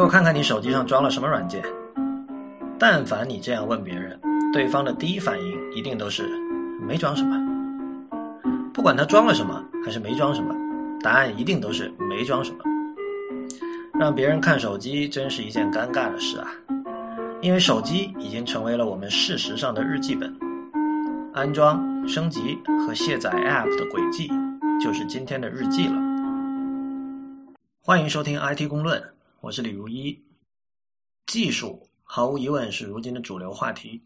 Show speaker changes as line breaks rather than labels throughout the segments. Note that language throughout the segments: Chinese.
给我看看你手机上装了什么软件。但凡你这样问别人，对方的第一反应一定都是没装什么。不管他装了什么还是没装什么，答案一定都是没装什么。让别人看手机真是一件尴尬的事啊，因为手机已经成为了我们事实上的日记本。安装、升级和卸载 App 的轨迹，就是今天的日记了。欢迎收听 IT 公论，我是李如一。技术毫无疑问是如今的主流话题。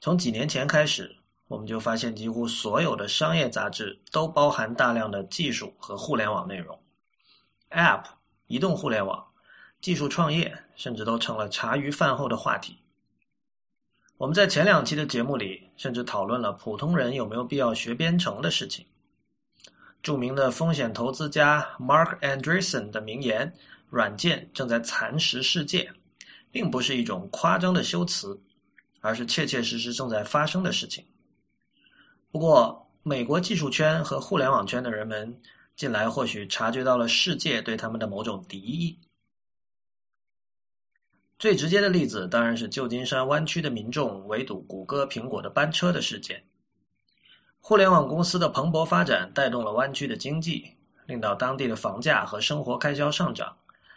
从几年前开始，我们就发现几乎所有的商业杂志都包含大量的技术和互联网内容。App。移动互联网、技术创业，甚至都成了茶余饭后的话题。我们在前两期的节目里，甚至讨论了普通人有没有必要学编程的事情。著名的风险投资家 Mark Andreessen 的名言：“软件正在蚕食世界”，并不是一种夸张的修辞，而是切切实实正在发生的事情。不过，美国技术圈和互联网圈的人们。近来或许察觉到了世界对他们的某种敌意。最直接的例子当然是旧金山湾区的民众围堵谷歌、苹果的班车的事件。互联网公司的蓬勃发展带动了湾区的经济，令到当地的房价和生活开销上涨，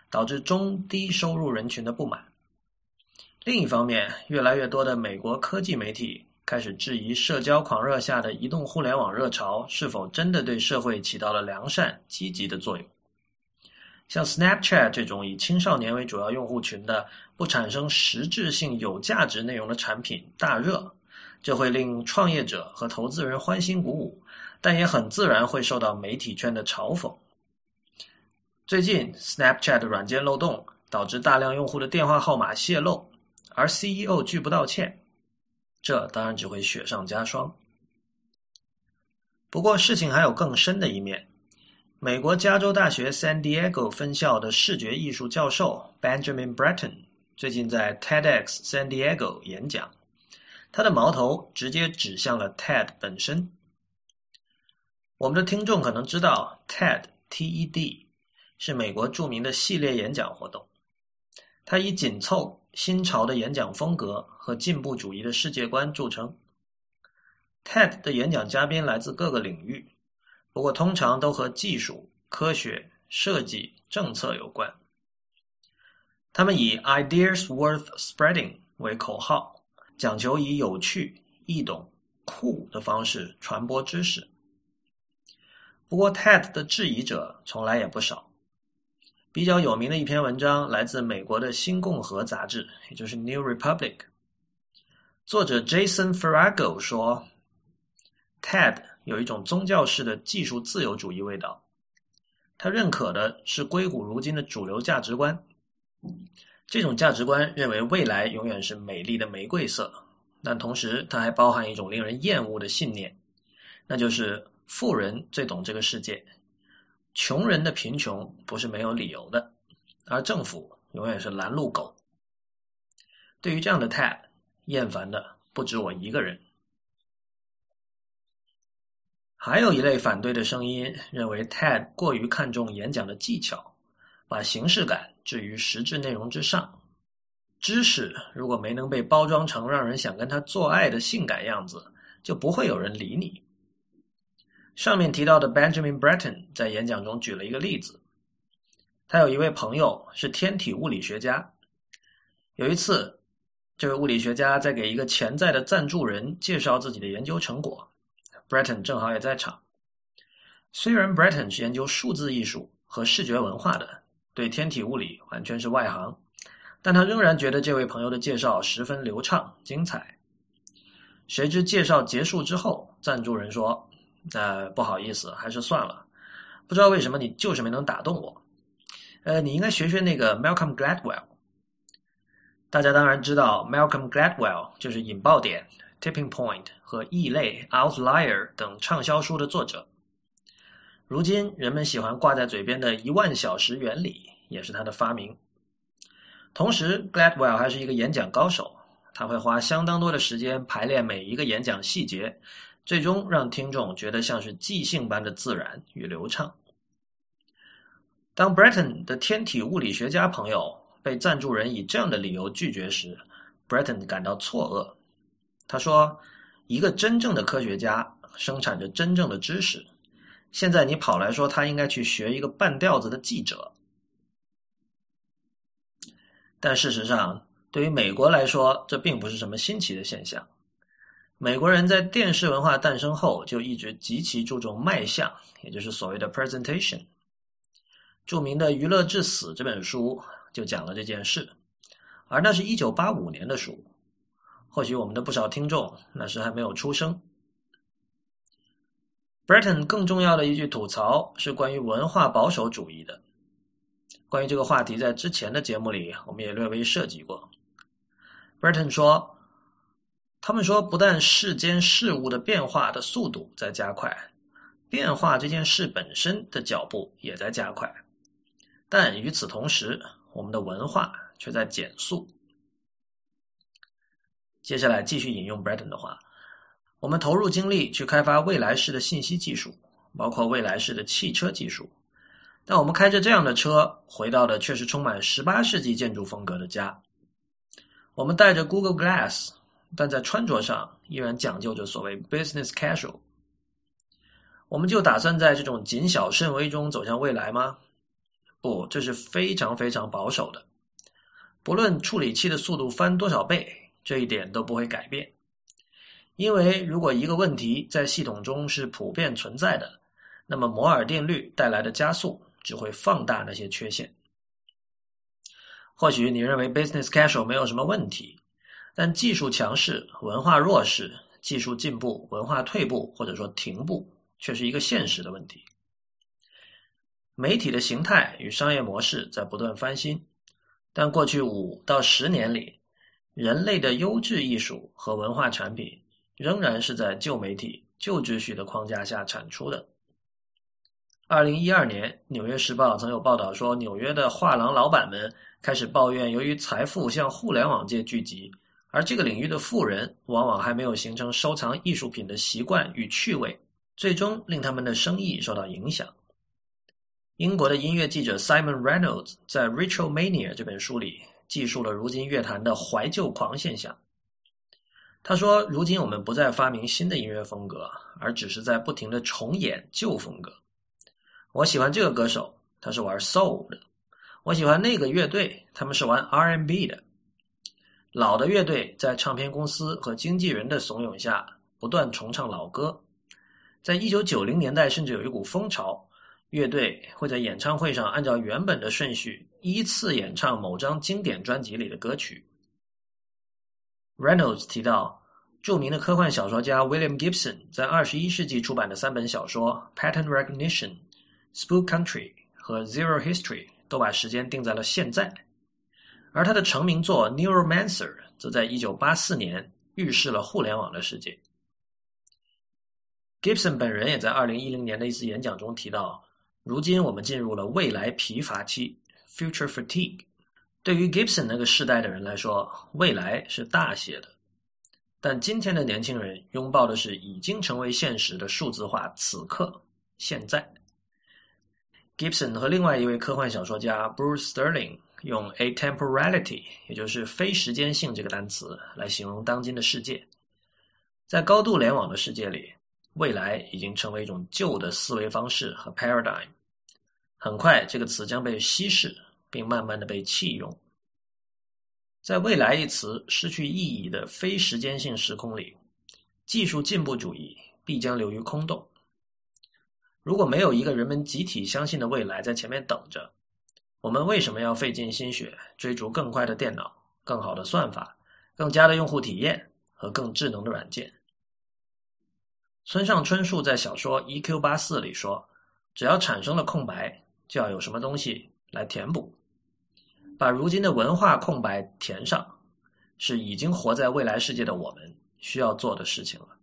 导致中低收入人群的不满。另一方面，越来越多的美国科技媒体。开始质疑社交狂热下的移动互联网热潮是否真的对社会起到了良善、积极的作用。像 Snapchat 这种以青少年为主要用户群的不产生实质性有价值内容的产品大热，这会令创业者和投资人欢欣鼓舞，但也很自然会受到媒体圈的嘲讽。最近，Snapchat 软件漏洞导致大量用户的电话号码泄露，而 CEO 拒不道歉。这当然只会雪上加霜。不过，事情还有更深的一面。美国加州大学 San Diego 分校的视觉艺术教授 Benjamin Bretton 最近在 TEDx San Diego 演讲，他的矛头直接指向了 TED 本身。我们的听众可能知道，TED（TED） 是美国著名的系列演讲活动，它以紧凑。新潮的演讲风格和进步主义的世界观著称。TED 的演讲嘉宾来自各个领域，不过通常都和技术、科学、设计、政策有关。他们以 “Ideas worth spreading” 为口号，讲求以有趣、易懂、酷的方式传播知识。不过，TED 的质疑者从来也不少。比较有名的一篇文章来自美国的《新共和》杂志，也就是《New Republic》。作者 Jason Farago 说：“TED 有一种宗教式的技术自由主义味道。他认可的是硅谷如今的主流价值观。这种价值观认为未来永远是美丽的玫瑰色，但同时它还包含一种令人厌恶的信念，那就是富人最懂这个世界。”穷人的贫穷不是没有理由的，而政府永远是拦路狗。对于这样的 TED，厌烦的不止我一个人。还有一类反对的声音认为，TED 过于看重演讲的技巧，把形式感置于实质内容之上。知识如果没能被包装成让人想跟他做爱的性感样子，就不会有人理你。上面提到的 Benjamin Breton 在演讲中举了一个例子，他有一位朋友是天体物理学家。有一次，这位物理学家在给一个潜在的赞助人介绍自己的研究成果，Breton 正好也在场。虽然 Breton 是研究数字艺术和视觉文化的，对天体物理完全是外行，但他仍然觉得这位朋友的介绍十分流畅精彩。谁知介绍结束之后，赞助人说。呃，不好意思，还是算了。不知道为什么你就是没能打动我。呃，你应该学学那个 Malcolm Gladwell。大家当然知道 Malcolm Gladwell 就是《引爆点》（Tipping Point） 和《异类》（Outlier） 等畅销书的作者。如今人们喜欢挂在嘴边的一万小时原理也是他的发明。同时，Gladwell 还是一个演讲高手，他会花相当多的时间排练每一个演讲细节。最终让听众觉得像是即兴般的自然与流畅。当 Breton 的天体物理学家朋友被赞助人以这样的理由拒绝时，Breton 感到错愕。他说：“一个真正的科学家生产着真正的知识，现在你跑来说他应该去学一个半吊子的记者。”但事实上，对于美国来说，这并不是什么新奇的现象。美国人在电视文化诞生后就一直极其注重卖相，也就是所谓的 presentation。著名的《娱乐至死》这本书就讲了这件事，而那是一九八五年的书。或许我们的不少听众那时还没有出生。Breton 更重要的一句吐槽是关于文化保守主义的。关于这个话题，在之前的节目里我们也略微涉及过。Breton 说：“他们说，不但世间事物的变化的速度在加快，变化这件事本身的脚步也在加快。”但与此同时，我们的文化却在减速。接下来继续引用 Breton 的话：“我们投入精力去开发未来式的信息技术，包括未来式的汽车技术。但我们开着这样的车，回到的却是充满18世纪建筑风格的家。我们带着 Google Glass，但在穿着上依然讲究着所谓 business casual。我们就打算在这种谨小慎微中走向未来吗？”不，这是非常非常保守的。不论处理器的速度翻多少倍，这一点都不会改变。因为如果一个问题在系统中是普遍存在的，那么摩尔定律带来的加速只会放大那些缺陷。或许你认为 business casual 没有什么问题，但技术强势、文化弱势、技术进步、文化退步，或者说停步，却是一个现实的问题。媒体的形态与商业模式在不断翻新，但过去五到十年里，人类的优质艺术和文化产品仍然是在旧媒体、旧秩序的框架下产出的。二零一二年，《纽约时报》曾有报道说，纽约的画廊老板们开始抱怨，由于财富向互联网界聚集，而这个领域的富人往往还没有形成收藏艺术品的习惯与趣味，最终令他们的生意受到影响。英国的音乐记者 Simon Reynolds 在《Ritual Mania》这本书里记述了如今乐坛的怀旧狂现象。他说：“如今我们不再发明新的音乐风格，而只是在不停的重演旧风格。我喜欢这个歌手，他是玩 Soul 的；我喜欢那个乐队，他们是玩 R&B 的。老的乐队在唱片公司和经纪人的怂恿下，不断重唱老歌。在一九九零年代，甚至有一股风潮。”乐队会在演唱会上按照原本的顺序依次演唱某张经典专辑里的歌曲。Reynolds 提到，著名的科幻小说家 William Gibson 在二十一世纪出版的三本小说《Pattern Recognition》、《Spook Country》和《Zero History》都把时间定在了现在，而他的成名作《Neuromancer》则在一九八四年预示了互联网的世界。Gibson 本人也在二零一零年的一次演讲中提到。如今我们进入了未来疲乏期 （future fatigue）。对于 Gibson 那个世代的人来说，未来是大写的；但今天的年轻人拥抱的是已经成为现实的数字化此刻、现在。Gibson 和另外一位科幻小说家 Bruce Sterling 用 “atemporality”，也就是非时间性这个单词来形容当今的世界。在高度联网的世界里，未来已经成为一种旧的思维方式和 paradigm。很快，这个词将被稀释，并慢慢的被弃用。在“未来”一词失去意义的非时间性时空里，技术进步主义必将流于空洞。如果没有一个人们集体相信的未来在前面等着，我们为什么要费尽心血追逐更快的电脑、更好的算法、更佳的用户体验和更智能的软件？村上春树在小说《E.Q. 八四》里说：“只要产生了空白。”就要有什么东西来填补，把如今的文化空白填上，是已经活在未来世界的我们需要做的事情了。